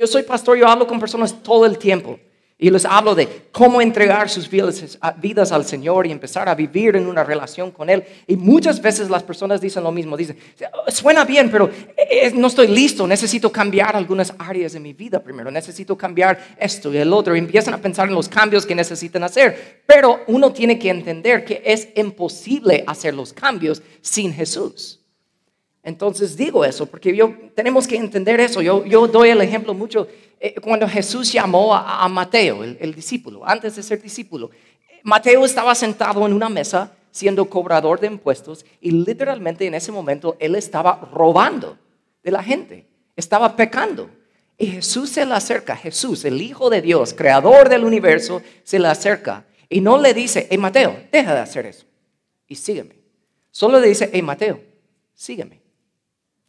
Yo soy pastor, yo hablo con personas todo el tiempo. Y les hablo de cómo entregar sus vidas, al Señor y empezar a vivir en una relación con Él. Y muchas veces las personas dicen lo mismo. Dicen, suena bien, pero no estoy listo. Necesito cambiar algunas áreas de mi vida primero. Necesito cambiar esto y el otro. Empiezan a pensar en los cambios que necesitan hacer. Pero uno tiene que entender que es imposible hacer los cambios sin Jesús. Entonces digo eso porque yo tenemos que entender eso. Yo, yo doy el ejemplo mucho eh, cuando Jesús llamó a, Mateo, el, discípulo, antes de ser discípulo. Mateo estaba sentado en una mesa siendo cobrador de impuestos y literalmente en ese momento él estaba robando de la gente, estaba pecando. Y Jesús se le acerca, Jesús, el Hijo de Dios, creador del universo, se le acerca y no le dice, hey Mateo, deja de hacer eso y sígueme. Solo le dice, hey Mateo, sígueme.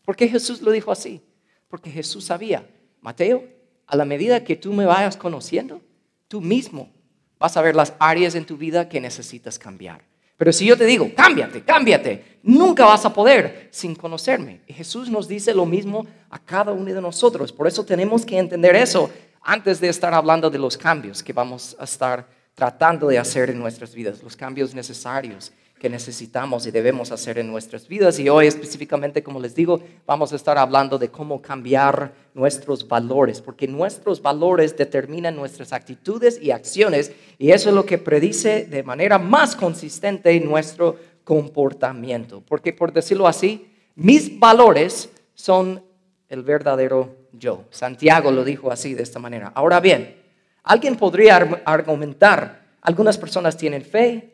¿Por qué Jesús lo dijo así? Porque Jesús sabía, Mateo, a la medida que tú me vayas conociendo, tú mismo vas a ver las áreas en tu vida que necesitas cambiar. Pero si yo te digo, cámbiate, cámbiate, nunca vas a poder sin conocerme. Y Jesús nos dice lo mismo a cada uno de nosotros. Por eso tenemos que entender eso antes de estar hablando de los cambios que vamos a estar tratando de hacer en nuestras vidas, los cambios necesarios que necesitamos y debemos hacer en nuestras vidas. Y hoy específicamente, como les digo, vamos a estar hablando de cómo cambiar nuestros valores, porque nuestros valores determinan nuestras actitudes y acciones, y eso es lo que predice de manera más consistente nuestro comportamiento. Porque por decirlo así, mis valores son el verdadero yo. Santiago lo dijo así, de esta manera. Ahora bien, alguien podría argumentar, algunas personas tienen fe,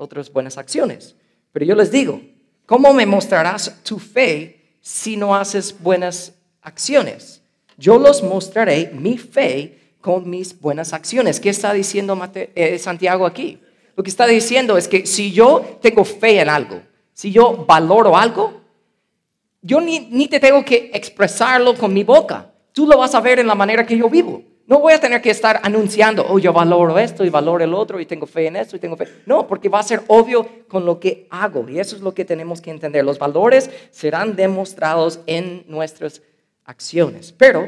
otras buenas acciones. Pero yo les digo, ¿cómo me mostrarás tu fe si no haces buenas acciones? Yo los mostraré mi fe con mis buenas acciones. ¿Qué está diciendo eh, Santiago aquí? Lo que está diciendo es que si yo tengo fe en algo, si yo valoro algo, yo ni, ni te tengo que expresarlo con mi boca. Tú lo vas a ver en la manera que yo vivo. No voy a tener que estar anunciando, oh, yo valoro esto y valoro el otro y tengo fe en esto y tengo fe. No, porque va a ser obvio con lo que hago. Y eso es lo que tenemos que entender. Los valores serán demostrados en nuestras acciones. Pero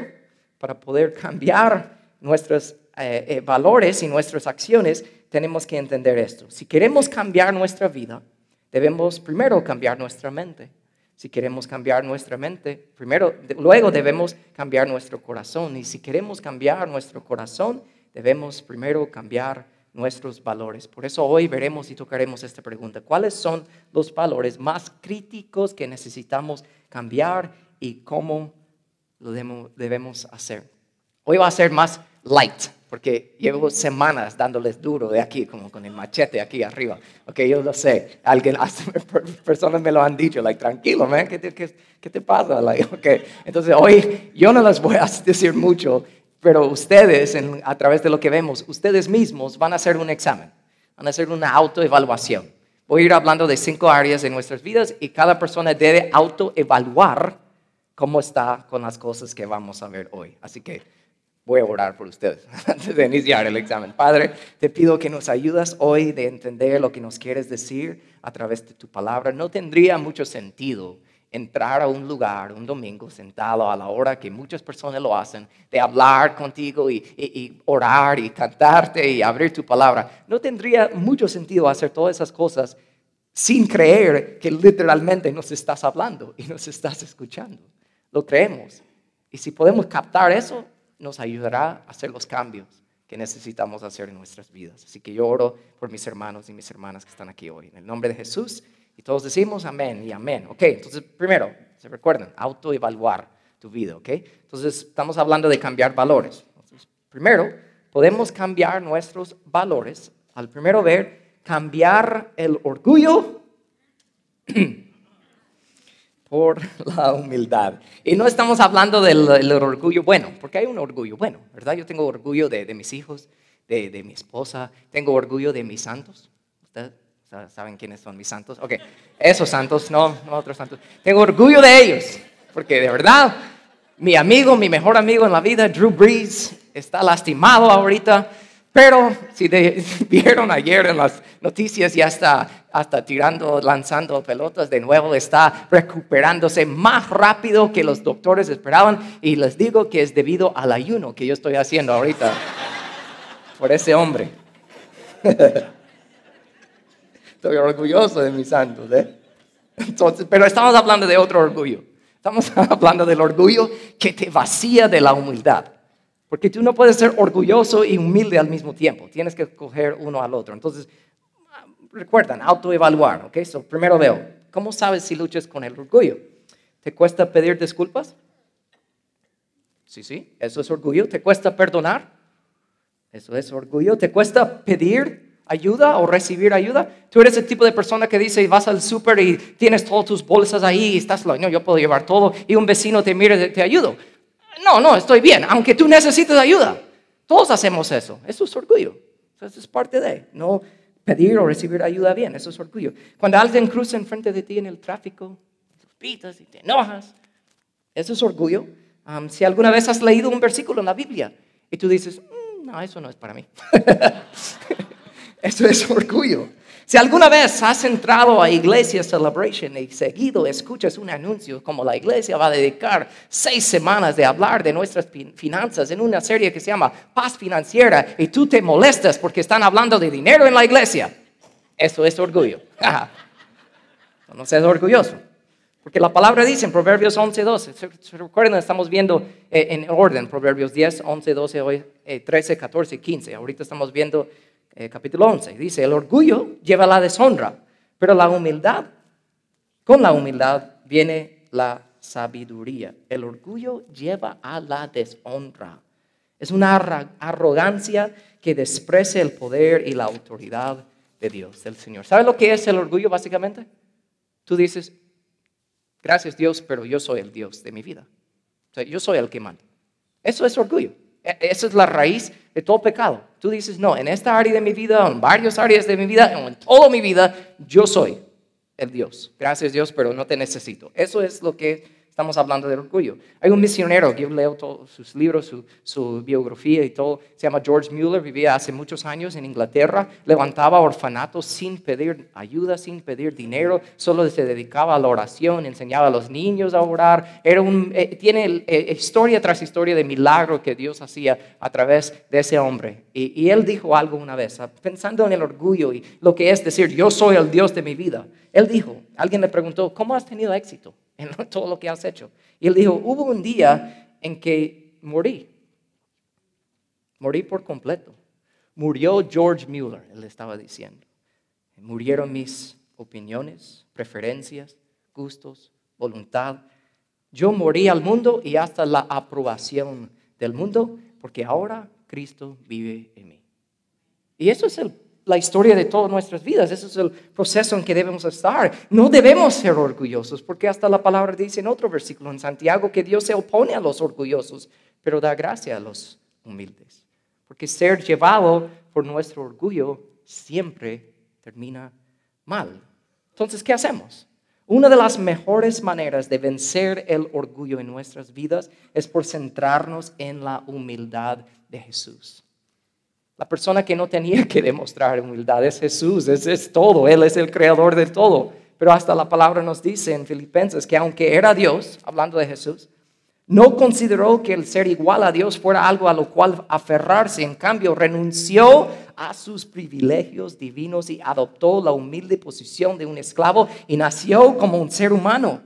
para poder cambiar nuestros eh, eh, valores y nuestras acciones, tenemos que entender esto. Si queremos cambiar nuestra vida, debemos primero cambiar nuestra mente. Si queremos cambiar nuestra mente, primero, luego debemos cambiar nuestro corazón. Y si queremos cambiar nuestro corazón, debemos primero cambiar nuestros valores. Por eso hoy veremos y tocaremos esta pregunta. ¿Cuáles son los valores más críticos que necesitamos cambiar y cómo lo debemos hacer? Hoy va a ser más light, porque llevo semanas dándoles duro de aquí, como con el machete aquí arriba. Ok, yo lo sé. Alguien, personas me lo han dicho, like, tranquilo, man, ¿qué te, qué, te pasa? Like, okay. Entonces, hoy yo no les voy a decir mucho, pero ustedes, a través de lo que vemos, ustedes mismos van a hacer un examen, van a hacer una autoevaluación. Voy a ir hablando de cinco áreas de nuestras vidas y cada persona debe autoevaluar cómo está con las cosas que vamos a ver hoy. Así que Voy a orar por ustedes antes de iniciar el examen. Padre, te pido que nos ayudas hoy de entender lo que nos quieres decir a través de tu palabra. No tendría mucho sentido entrar a un lugar un domingo sentado a la hora que muchas personas lo hacen, de hablar contigo y, y, orar y cantarte y abrir tu palabra. No tendría mucho sentido hacer todas esas cosas sin creer que literalmente nos estás hablando y nos estás escuchando. Lo creemos. Y si podemos captar eso, nos ayudará a hacer los cambios que necesitamos hacer en nuestras vidas. Así que yo oro por mis hermanos y mis hermanas que están aquí hoy. En el nombre de Jesús. Y todos decimos amén y amén. Ok, entonces primero, se recuerdan, autoevaluar tu vida. Ok, entonces estamos hablando de cambiar valores. primero, podemos cambiar nuestros valores. Al primero ver, cambiar el orgullo por la humildad. Y no estamos hablando del, orgullo bueno, porque hay un orgullo bueno, ¿verdad? Yo tengo orgullo de, mis hijos, de, mi esposa, tengo orgullo de mis santos. ¿Ustedes saben quiénes son mis santos? Ok, esos santos, no, no otros santos. Tengo orgullo de ellos, porque de verdad, mi amigo, mi mejor amigo en la vida, Drew Brees, está lastimado ahorita Pero si vieron ayer en las noticias, ya está hasta tirando, lanzando pelotas de nuevo, está recuperándose más rápido que los doctores esperaban. Y les digo que es debido al ayuno que yo estoy haciendo ahorita por ese hombre. Estoy orgulloso de mis santos, ¿eh? Entonces, pero estamos hablando de otro orgullo. Estamos hablando del orgullo que te vacía de la humildad. Porque tú no puedes ser orgulloso y humilde al mismo tiempo. Tienes que coger uno al otro. Entonces, recuerdan, autoevaluar, ¿ok? So, primero veo, ¿cómo sabes si luchas con el orgullo? ¿Te cuesta pedir disculpas? Sí, sí, eso es orgullo. ¿Te cuesta perdonar? Eso es orgullo. ¿Te cuesta pedir ayuda o recibir ayuda? Tú eres el tipo de persona que dice, vas al súper y tienes todas tus bolsas ahí y estás, no, yo puedo llevar todo y un vecino te mira y te ayudo. No, no, estoy bien, aunque tú necesites ayuda. Todos hacemos eso. Eso es orgullo. Eso es parte de, no pedir o recibir ayuda bien. Eso es orgullo. Cuando alguien cruza enfrente de ti en el tráfico, pitas y te enojas, eso es orgullo. Si alguna vez has leído un versículo en la Biblia y tú dices, mm, no, eso no es para mí. eso es orgullo. Si alguna vez has entrado a Iglesia Celebration y seguido escuchas un anuncio como la iglesia va a dedicar seis semanas de hablar de nuestras finanzas en una serie que se llama Paz Financiera y tú te molestas porque están hablando de dinero en la iglesia, eso es orgullo. no seas orgulloso. Porque la palabra dice en Proverbios 11, 12, ¿se? Estamos viendo eh, en orden Proverbios 10, 11, 12, 13, 14 15. Ahorita estamos viendo eh, capítulo 11. Dice, el orgullo lleva a la deshonra, pero la humildad, con la humildad viene la sabiduría. El orgullo lleva a la deshonra. Es una arrogancia que desprecia el poder y la autoridad de Dios, del Señor. ¿Sabes lo que es el orgullo básicamente? Tú dices, gracias Dios, pero yo soy el Dios de mi vida. O sea, yo soy el que manda. Eso es orgullo. E, esa es la raíz todo pecado. Tú dices, no, en esta área de mi vida, en varias áreas de mi vida, en toda mi vida, yo soy el Dios. Gracias Dios, pero no te necesito. Eso es lo que Estamos hablando del orgullo. Hay un misionero, yo leo todos sus libros, su, biografía y todo. Se llama George Mueller, vivía hace muchos años en Inglaterra, levantaba orfanatos sin pedir ayuda, sin pedir dinero, solo se dedicaba a la oración, enseñaba a los niños a orar. Era un, eh, tiene eh, historia tras historia de milagro que Dios hacía a través de ese hombre. Y, y él dijo algo una vez, pensando en el orgullo y lo que es decir, yo soy el Dios de mi vida. Él dijo, alguien le preguntó, ¿cómo has tenido éxito? todo lo que has hecho. Y él dijo, hubo un día en que morí. Morí por completo. Murió George Mueller, él estaba diciendo. Murieron mis opiniones, preferencias, gustos, voluntad. Yo morí al mundo y hasta la aprobación del mundo, porque ahora Cristo vive en mí. Y eso es el la historia de todas nuestras vidas. Ese es el proceso en que debemos estar. No debemos ser orgullosos, porque hasta la palabra dice en otro versículo en Santiago que Dios se opone a los orgullosos, pero da gracia a los humildes. Porque ser llevado por nuestro orgullo siempre termina mal. Entonces, ¿qué hacemos? Una de las mejores maneras de vencer el orgullo en nuestras vidas es por centrarnos en la humildad de Jesús. La persona que no tenía que demostrar humildad es Jesús, es, es todo, Él es el creador de todo. Pero hasta la palabra nos dice en Filipenses que aunque era Dios, hablando de Jesús, no consideró que el ser igual a Dios fuera algo a lo cual aferrarse, en cambio renunció a sus privilegios divinos y adoptó la humilde posición de un esclavo y nació como un ser humano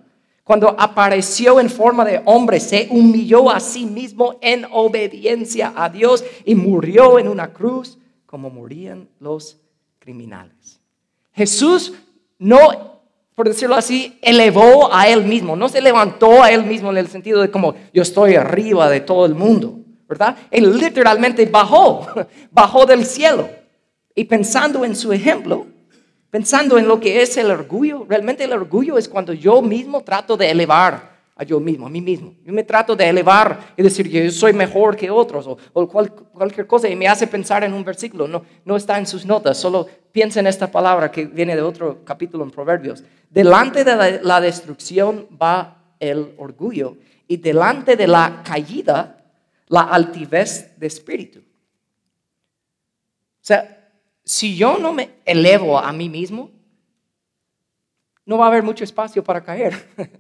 cuando apareció en forma de hombre, se humilló a sí mismo en obediencia a Dios y murió en una cruz como morían los criminales. Jesús no, por decirlo así, elevó a él mismo, no se levantó a él mismo en el sentido de como yo estoy arriba de todo el mundo, ¿verdad? Él literalmente bajó, bajó del cielo. Y pensando en su ejemplo, pensando en lo que es el orgullo. Realmente el orgullo es cuando yo mismo trato de elevar a yo mismo, a mí mismo. Yo me trato de elevar y decir que yo soy mejor que otros o, cualquier cosa y me hace pensar en un versículo. No, no está en sus notas, solo piensa en esta palabra que viene de otro capítulo en Proverbios. Delante de la destrucción va el orgullo y delante de la caída la altivez de espíritu. sea, si yo no me elevo a mí mismo, no va a haber mucho espacio para caer.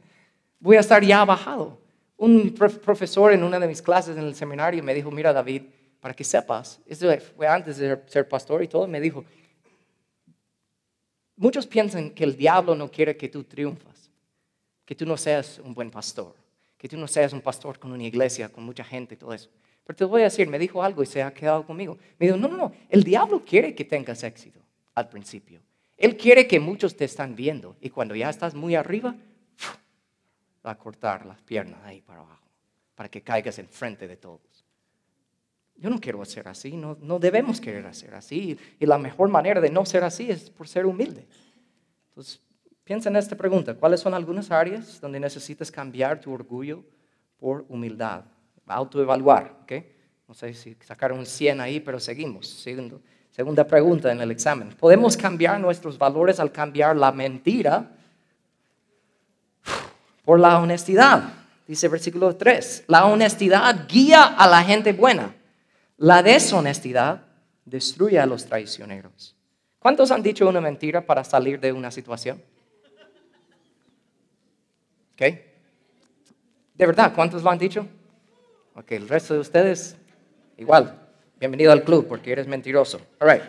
Voy a estar ya bajado. Un profesor en una de mis clases en el seminario me dijo, mira David, para que sepas, eso fue antes de ser pastor y todo, me dijo, muchos piensan que el diablo no quiere que tú triunfas, que tú no seas un buen pastor, que tú no seas un pastor con una iglesia, con mucha gente y todo eso. Pero te voy a decir, me dijo algo y se ha quedado conmigo. Me dijo, no, no, no, el diablo quiere que tengas éxito al principio. Él quiere que muchos te están viendo y cuando ya estás muy arriba, va a cortar las piernas ahí para abajo, para que caigas enfrente de todos. Yo no quiero ser así, no, no debemos querer ser así. Y la mejor manera de no ser así es por ser humilde. Entonces, piensa en esta pregunta. ¿Cuáles son algunas áreas donde necesitas cambiar tu orgullo por humildad? Autoevaluar. ¿okay? No sé si sacaron un 100 ahí, pero seguimos. Segunda pregunta en el examen. ¿Podemos cambiar nuestros valores al cambiar la mentira por la honestidad? Dice versículo 3. La honestidad guía a la gente buena. La deshonestidad destruye a los traicioneros. ¿Cuántos han dicho una mentira para salir de una situación? ¿Ok? ¿De verdad? ¿Cuántos lo han dicho? Ok, el resto de ustedes, igual. Bienvenido al club porque eres mentiroso. All right.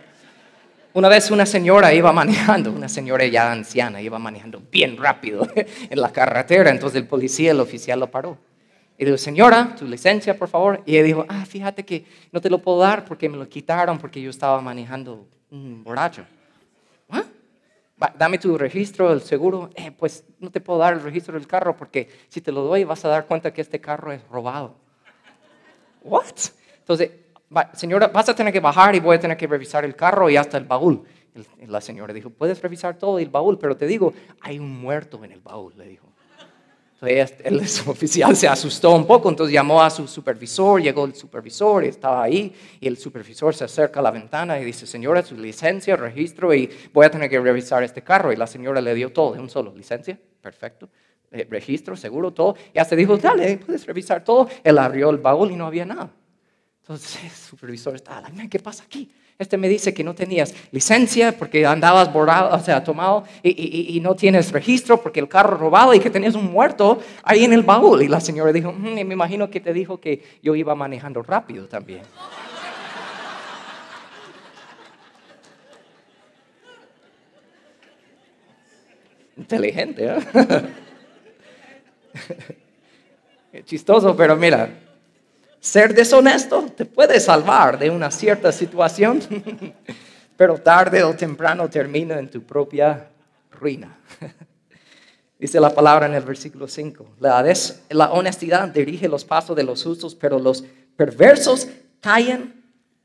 Una vez una señora iba manejando, una señora ya anciana, iba manejando bien rápido en la carretera, entonces el policía, el oficial lo paró. Y dijo, señora, tu licencia, por favor. Y ella dijo, ah, fíjate que no te lo puedo dar porque me lo quitaron porque yo estaba manejando un borracho. ¿Ah? Dame tu registro, el seguro. Eh, pues no te puedo dar el registro del carro porque si te lo doy vas a dar cuenta que este carro es robado. ¿What? Entonces, señora, vas a tener que bajar y voy a tener que revisar el carro y hasta el baúl. La señora dijo, puedes revisar todo el baúl, pero te digo, hay un muerto en el baúl, le dijo. Entonces, el oficial se asustó un poco, entonces llamó a su supervisor, llegó el supervisor, estaba ahí, y el supervisor se acerca a la ventana y dice, señora, su licencia, registro, y voy a tener que revisar este carro. Y la señora le dio todo, de un solo, licencia, perfecto, registro, seguro, todo. Y hasta dijo, dale, puedes revisar todo. Él abrió el baúl y no había nada. Entonces el supervisor estaba, ¿qué pasa aquí? Este me dice que no tenías licencia porque andabas borrado, o sea, tomado y, no tienes registro porque el carro robado y que tenías un muerto ahí en el baúl. Y la señora dijo, mm, me imagino que te dijo que yo iba manejando rápido también. Inteligente, ¿eh? Chistoso, pero mira, ser deshonesto te puede salvar de una cierta situación, pero tarde o temprano termina en tu propia ruina. Dice la palabra en el versículo 5. La, la, honestidad dirige los pasos de los justos, pero los perversos caen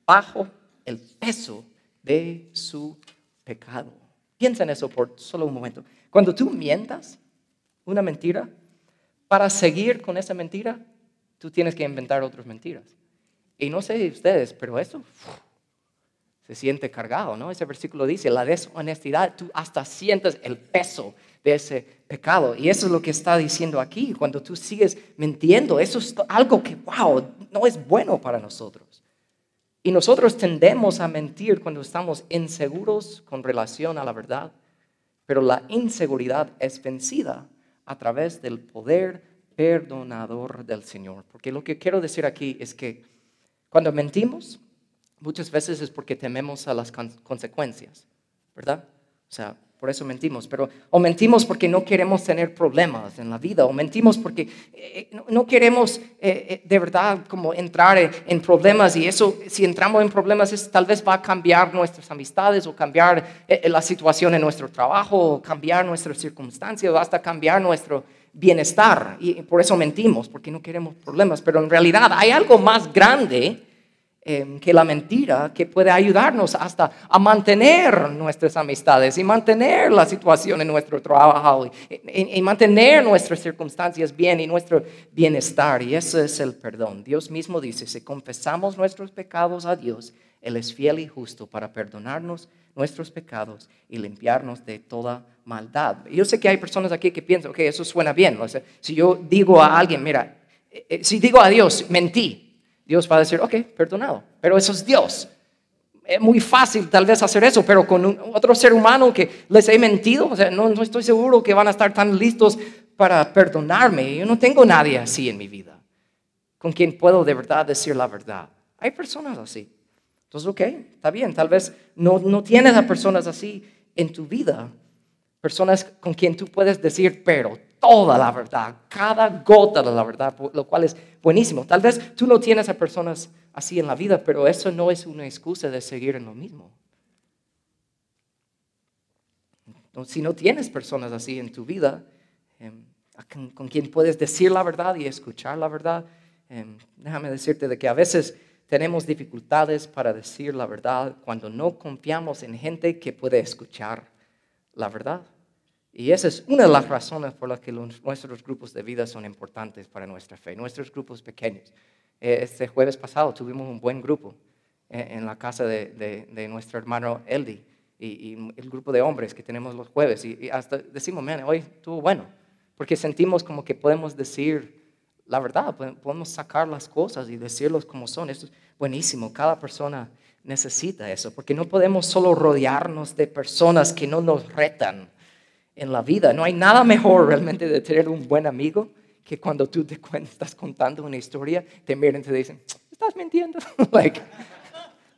bajo el peso de su pecado. Piensa en eso por solo un momento. Cuando tú mientas una mentira, para seguir con esa mentira, tú tienes que inventar otras mentiras. Y no sé ustedes, pero eso se siente cargado, ¿no? Ese versículo dice, la deshonestidad, tú hasta sientes el peso de ese pecado. Y eso es lo que está diciendo aquí. Cuando tú sigues mintiendo, eso es algo que, wow, no es bueno para nosotros. Y nosotros tendemos a mentir cuando estamos inseguros con relación a la verdad. Pero la inseguridad es vencida a través del poder perdonador del Señor. Porque lo que quiero decir aquí es que cuando mentimos, muchas veces es porque tememos a las consecuencias, ¿verdad? O sea, por eso mentimos, pero o mentimos porque no queremos tener problemas en la vida, o mentimos porque eh, eh, no, queremos eh, de verdad como entrar en, problemas y eso, si entramos en problemas, es, tal vez va a cambiar nuestras amistades o cambiar la situación en nuestro trabajo, o cambiar nuestras circunstancias, o hasta cambiar nuestro bienestar. Y por eso mentimos, porque no queremos problemas, pero en realidad hay algo más grande Em, que la mentira que puede ayudarnos hasta a mantener nuestras amistades y mantener la situación en nuestro trabajo y, mantener nuestras circunstancias bien y nuestro bienestar. Y ese es el perdón. Dios mismo dice, si confesamos nuestros pecados a Dios, Él es fiel y justo para perdonarnos nuestros pecados y limpiarnos de toda maldad. Yo sé que hay personas aquí que piensan, ok, eso suena bien. O sea, si yo digo a alguien, mira, eh, eh, si digo a Dios, mentí, Dios va a decir, ok, perdonado. Pero eso es Dios. es muy fácil tal vez hacer eso, pero con otro ser humano que les he mentido, o sea, no, estoy seguro que van a estar tan listos para perdonarme. Yo no tengo nadie así en mi vida, con quien puedo de verdad decir la verdad. Hay personas así. Entonces, ok, está bien, tal vez no, no tienes a personas así en tu vida, personas con quien tú puedes decir, pero toda la verdad, cada gota de la verdad, lo cual es buenísimo. Tal vez tú no tienes a personas así en la vida, pero eso no es una excusa de seguir en lo mismo. Si no tienes personas así en tu vida, em, con, quien puedes decir la verdad y escuchar la verdad, em, déjame decirte de que a veces tenemos dificultades para decir la verdad cuando no confiamos en gente que puede escuchar la verdad. Y esa es una de las razones por las que nuestros grupos de vida son importantes para nuestra fe, nuestros grupos pequeños. Eh, este jueves pasado tuvimos un buen grupo eh, en la casa de, nuestro hermano Eldi y, el grupo de hombres que tenemos los jueves. Y, hasta decimos, man, hoy estuvo bueno, porque sentimos como que podemos decir la verdad, podemos sacar las cosas y decirlos como son. Esto es buenísimo, cada persona necesita eso, porque no podemos solo rodearnos de personas que no nos retan en la vida. No hay nada mejor realmente de tener un buen amigo que cuando tú te estás contando una historia, te miran y te dicen, estás mintiendo. like,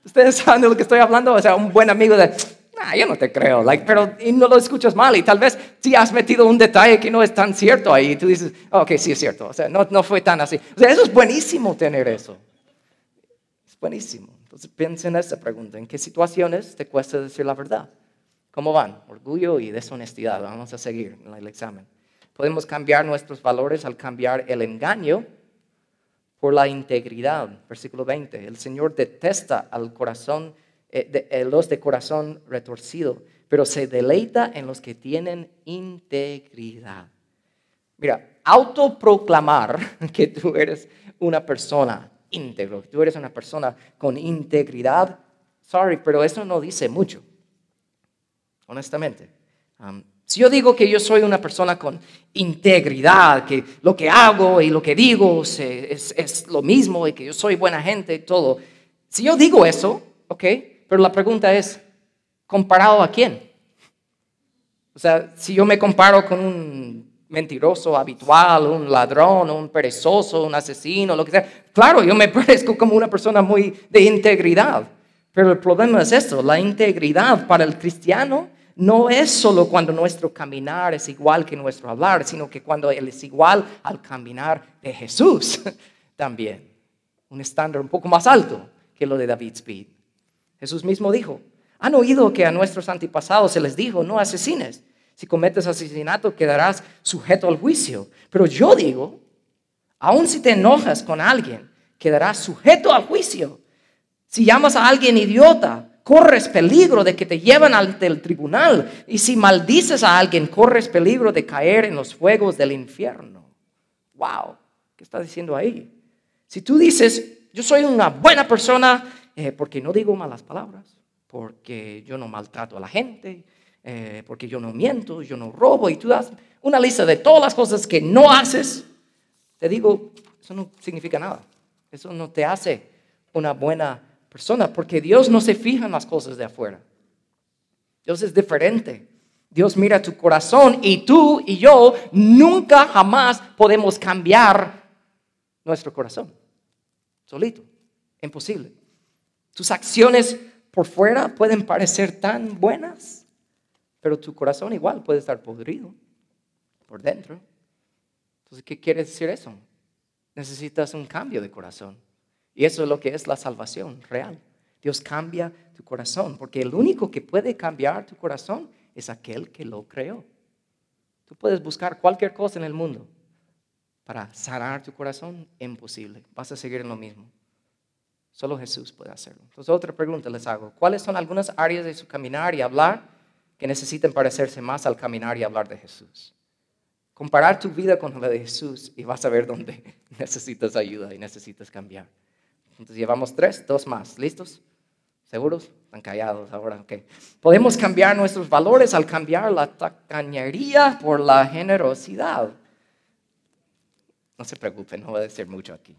Ustedes saben de lo que estoy hablando, o sea, un buen amigo de, nah, yo no te creo, like, pero y no lo escuchas mal y tal vez si has metido un detalle que no es tan cierto ahí tú dices, ok, sí es cierto, o sea, no, no fue tan así. O sea, eso es buenísimo tener eso. Es buenísimo. Entonces piensa en esta pregunta, ¿en qué situaciones te cuesta decir la verdad? ¿Cómo van? Orgullo y deshonestidad. Vamos a seguir en el examen. Podemos cambiar nuestros valores al cambiar el engaño por la integridad. Versículo 20. El Señor detesta al corazón, eh, eh, los de corazón retorcido, pero se deleita en los que tienen integridad. Mira, autoproclamar que tú eres una persona íntegro, que tú eres una persona con integridad, sorry, pero eso no dice mucho honestamente. si yo digo que yo soy una persona con integridad, que lo que hago y lo que digo es, lo mismo y que yo soy buena gente y todo, si yo digo eso, ok, pero la pregunta es, ¿comparado a quién? O sea, si yo me comparo con un mentiroso habitual, un ladrón, un perezoso, un asesino, lo que sea, claro, yo me parezco como una persona muy de integridad. Pero el problema es esto, la integridad para el cristiano no es solo cuando nuestro caminar es igual que nuestro hablar, sino que cuando Él es igual al caminar de Jesús también. Un estándar un poco más alto que lo de David Speed. Jesús mismo dijo, han oído que a nuestros antepasados se les dijo, no asesines. Si cometes asesinato quedarás sujeto al juicio. Pero yo digo, aun si te enojas con alguien, quedarás sujeto al juicio. Si llamas a alguien idiota, corres peligro de que te lleven ante el tribunal. Y si maldices a alguien, corres peligro de caer en los fuegos del infierno. Wow, ¿qué está diciendo ahí? Si tú dices, yo soy una buena persona eh, porque no digo malas palabras, porque yo no maltrato a la gente, eh, porque yo no miento, yo no robo, y tú das una lista de todas las cosas que no haces, te digo, eso no significa nada. Eso no te hace una buena persona, porque Dios no se fija en las cosas de afuera. Dios es diferente. Dios mira tu corazón y tú y yo nunca jamás podemos cambiar nuestro corazón. Solito. Imposible. Tus acciones por fuera pueden parecer tan buenas, pero tu corazón igual puede estar podrido por dentro. Entonces, ¿qué quiere decir eso? Necesitas un cambio de corazón. Y eso es lo que es la salvación real. Dios cambia tu corazón, porque el único que puede cambiar tu corazón es aquel que lo creó. Tú puedes buscar cualquier cosa en el mundo para sanar tu corazón, imposible. Vas a seguir en lo mismo. Solo Jesús puede hacerlo. Entonces, otra pregunta les hago. ¿Cuáles son algunas áreas de su caminar y hablar que necesitan parecerse más al caminar y hablar de Jesús? Comparar tu vida con la de Jesús y vas a ver dónde necesitas ayuda y necesitas cambiar. Entonces llevamos tres, dos más. ¿Listos? ¿Seguros? Están callados ahora. Ok. Podemos cambiar nuestros valores al cambiar la tacañería por la generosidad. No se preocupen, no voy a decir mucho aquí.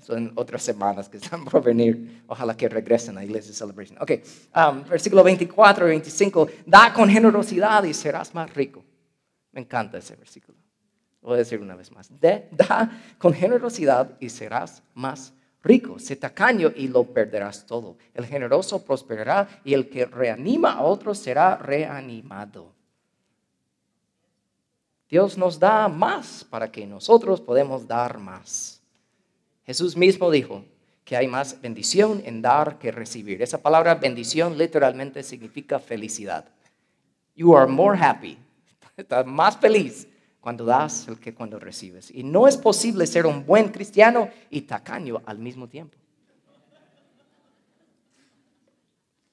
son otras semanas que están por venir. Ojalá que regresen a Iglesia Celebration. Ok, um, versículo 24 y 25. Da con generosidad y serás más rico. Me encanta ese versículo. Voy a decir una vez más. da con generosidad y serás más rico. Sé tacaño y lo perderás todo. El generoso prosperará y el que reanima a otros será reanimado. Dios nos da más para que nosotros podamos dar más. Jesús mismo dijo que hay más bendición en dar que recibir. Esa palabra bendición literalmente significa felicidad. You are more happy. Estás más feliz cuando das que cuando recibes. Y no es posible ser un buen cristiano y tacaño al mismo tiempo.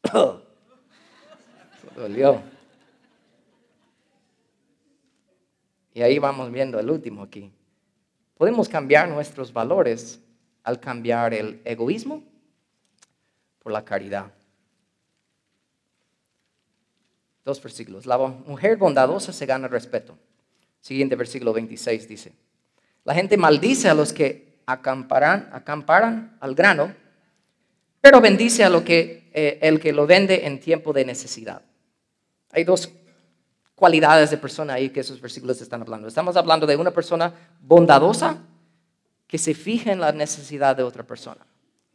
dolió. Y ahí vamos viendo el último aquí. Podemos cambiar nuestros valores al cambiar el egoísmo por la caridad. Dos versículos. La mujer bondadosa se gana respeto. Siguiente versículo 26 dice, la gente maldice a los que acamparan, acamparan al grano, pero bendice a lo que, eh, el que lo vende en tiempo de necesidad. Hay dos cualidades de persona ahí que esos versículos están hablando. Estamos hablando de una persona bondadosa que se fija en la necesidad de otra persona.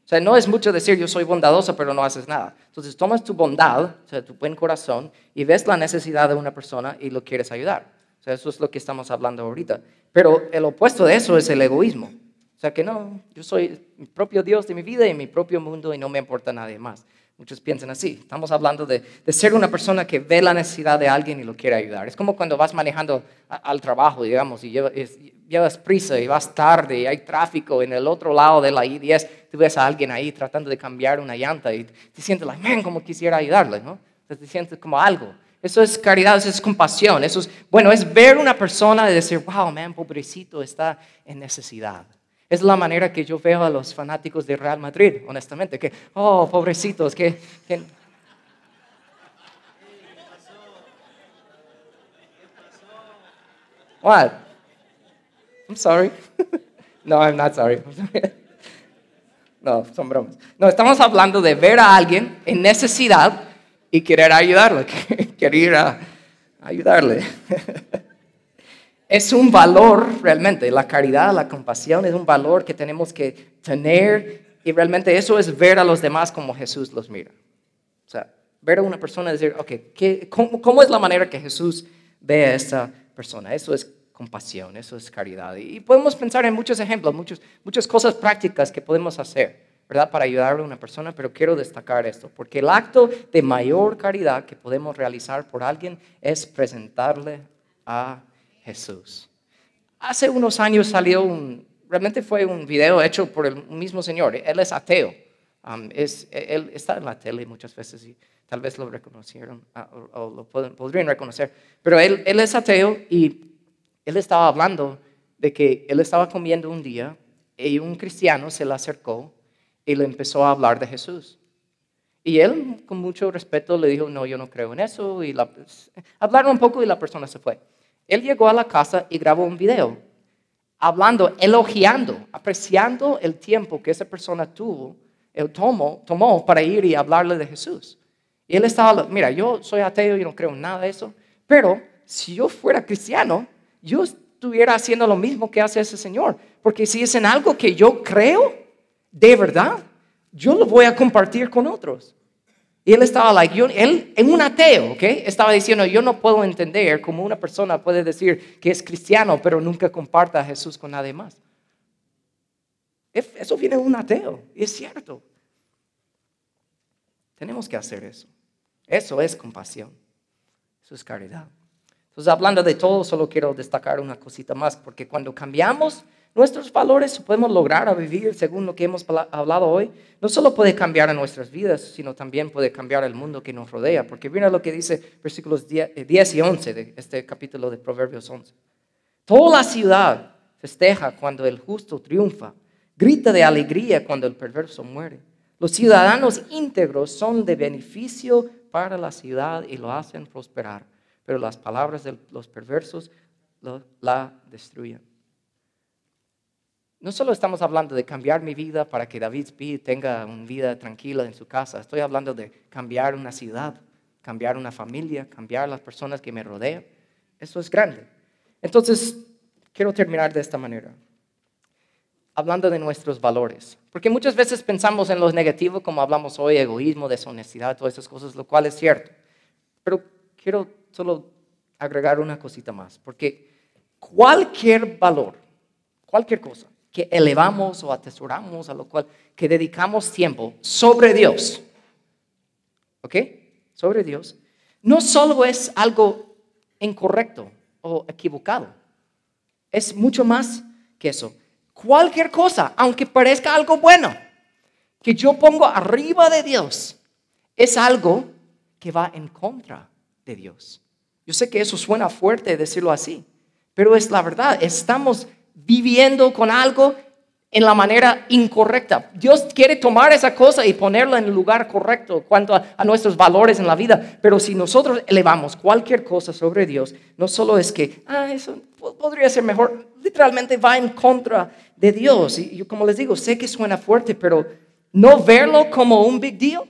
O sea, no es mucho decir yo soy bondadosa pero no haces nada. Entonces tomas tu bondad, o sea, tu buen corazón y ves la necesidad de una persona y lo quieres ayudar. O sea, eso es lo que estamos hablando ahorita. Pero el opuesto de eso es el egoísmo. O sea, que no, yo soy mi propio Dios de mi vida y mi propio mundo y no me importa nadie más. Muchos piensan así. Estamos hablando de, ser una persona que ve la necesidad de alguien y lo quiere ayudar. Es como cuando vas manejando al trabajo, digamos, y llevas, prisa y vas tarde y hay tráfico en el otro lado de la I-10. Tú ves a alguien ahí tratando de cambiar una llanta y te sientes, like, man, como quisiera ayudarle, ¿no? Te sientes como algo. Eso es caridad, eso es compasión. Eso es, bueno, es ver una persona y decir, wow, man, pobrecito, está en necesidad. Es la manera que yo veo a los fanáticos de Real Madrid, honestamente, que, oh, pobrecitos, que... que... What? I'm sorry. no, I'm not sorry. no, son bromas. No, estamos hablando de ver a alguien en necesidad y querer ayudarle, querer ayudarle. es un valor realmente, la caridad, la compasión es un valor que tenemos que tener y realmente eso es ver a los demás como Jesús los mira. O sea, ver a una persona y decir, ok, cómo, es la manera que Jesús ve a esta persona? Eso es compasión, eso es caridad. Y podemos pensar en muchos ejemplos, muchos, muchas cosas prácticas que podemos hacer, ¿verdad? Para ayudar a una persona, pero quiero destacar esto, porque el acto de mayor caridad que podemos realizar por alguien es presentarle a Jesús. Hace unos años salió un, realmente fue un video hecho por el mismo Señor. Él es ateo. Um, es, él está en la tele muchas veces y tal vez lo reconocieron ah, o, lo podrían reconocer. Pero él, él es ateo y él estaba hablando de que él estaba comiendo un día y un cristiano se le acercó y le empezó a hablar de Jesús. Y él, con mucho respeto, le dijo, no, yo no creo en eso. Y la, hablaron un poco y la persona se fue. Él llegó a la casa y grabó un video, hablando, elogiando, apreciando el tiempo que esa persona tuvo, él tomó, tomó para ir y hablarle de Jesús. Y él estaba, mira, yo soy ateo, y no creo en nada de eso, pero si yo fuera cristiano, yo estuviera haciendo lo mismo que hace ese Señor, porque si es en algo que yo creo, de verdad, yo lo voy a compartir con otros. Y él estaba like, yo, él en un ateo, ¿ok? Estaba diciendo, yo no puedo entender cómo una persona puede decir que es cristiano, pero nunca comparta a Jesús con nadie más. Eso viene de un ateo, y es cierto. Tenemos que hacer eso. Eso es compasión. Eso es caridad. Entonces, hablando de todo, solo quiero destacar una cosita más, porque cuando cambiamos nuestros valores podemos lograr a vivir según lo que hemos hablado hoy, no solo puede cambiar nuestras vidas, sino también puede cambiar el mundo que nos rodea. Porque mira lo que dice versículos 10 eh, y 11 de este capítulo de Proverbios 11. Toda la ciudad festeja cuando el justo triunfa, grita de alegría cuando el perverso muere. Los ciudadanos íntegros son de beneficio para la ciudad y lo hacen prosperar, pero las palabras de los perversos la destruyen. No solo estamos hablando de cambiar mi vida para que David Speed tenga una vida tranquila en su casa, estoy hablando de cambiar una ciudad, cambiar una familia, cambiar las personas que me rodean. Eso es grande. Entonces, quiero terminar de esta manera, hablando de nuestros valores. Porque muchas veces pensamos en los negativos, como hablamos hoy, egoísmo, deshonestidad, todas esas cosas, lo cual es cierto. Pero quiero solo agregar una cosita más, porque cualquier valor, cualquier cosa que elevamos o atesoramos, a lo cual que dedicamos tiempo sobre Dios, ¿ok? Sobre Dios, no solo es algo incorrecto o equivocado, es mucho más que eso. Cualquier cosa, aunque parezca algo bueno, que yo pongo arriba de Dios, es algo que va en contra de Dios. Yo sé que eso suena fuerte decirlo así, pero es la verdad. Estamos viviendo con algo en la manera incorrecta. Dios quiere tomar esa cosa y ponerla en el lugar correcto cuanto a, nuestros valores en la vida. Pero si nosotros elevamos cualquier cosa sobre Dios, no solo es que, ah, eso podría ser mejor, literalmente va en contra de Dios. Y yo, como les digo, sé que suena fuerte, pero no verlo como un big deal,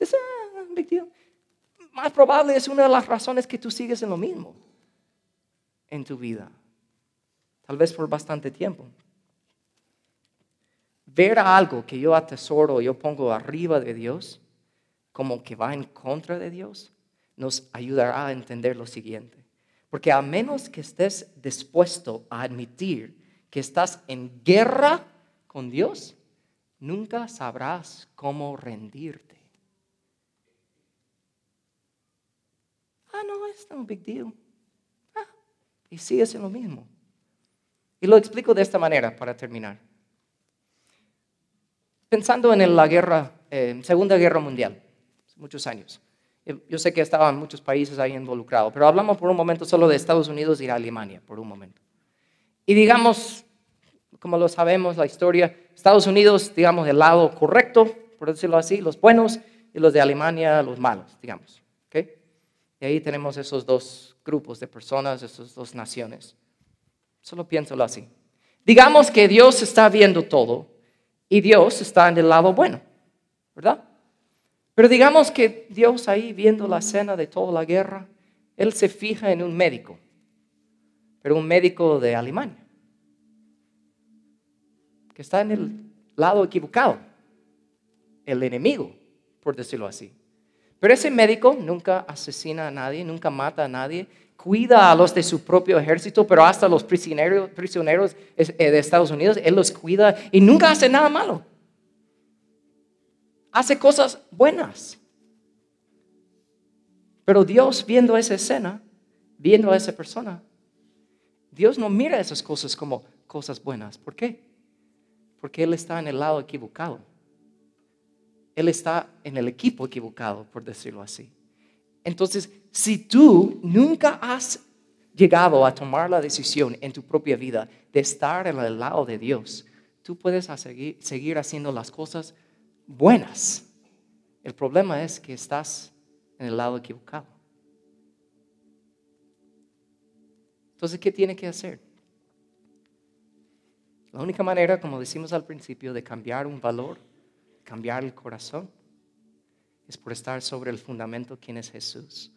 es ah, un big deal. Más probable es una de las razones que tú sigues en lo mismo en tu vida. Tal vez por bastante tiempo. Ver algo que yo atesoro, yo pongo arriba de Dios, como que va en contra de Dios, nos ayudará a entender lo siguiente. Porque a menos que estés dispuesto a admitir que estás en guerra con Dios, nunca sabrás cómo rendirte. Ah, no, es un big deal. Ah, y sigues en lo mismo. Y lo explico de esta manera para terminar. Pensando en la eh, Segunda Guerra Mundial, muchos años. Yo sé que estaban muchos países ahí involucrados, pero hablamos por un momento solo de Estados Unidos y Alemania, por un momento. Y digamos, como lo sabemos, la historia, Estados Unidos, digamos, del lado correcto, por decirlo así, los buenos, y los de Alemania, los malos, digamos. ¿okay? Y ahí tenemos esos dos grupos de personas, esas dos naciones. Solo piénsalo así. Digamos que Dios está viendo todo y Dios está en el lado bueno, ¿verdad? Pero digamos que Dios ahí viendo la escena de toda la guerra, Él se fija en un médico, pero un médico de Alemania, que está en el lado equivocado, el enemigo, por decirlo así. Pero ese médico nunca asesina a nadie, nunca mata a nadie, cuida a los de su propio ejército, pero hasta los prisioneros, eh, de Estados Unidos, Él los cuida y nunca hace nada malo. Hace cosas buenas. Pero Dios viendo esa escena, viendo a esa persona, Dios no mira esas cosas como cosas buenas. ¿Por qué? Porque Él está en el lado equivocado. Él está en el equipo equivocado, por decirlo así. Entonces, si tú nunca has llegado a tomar la decisión en tu propia vida de estar en el lado de Dios, tú puedes seguir, haciendo las cosas buenas. El problema es que estás en el lado equivocado. Entonces, ¿qué tiene que hacer? La única manera, como decimos al principio, de cambiar un valor, cambiar el corazón, es por estar sobre el fundamento quién es Jesús.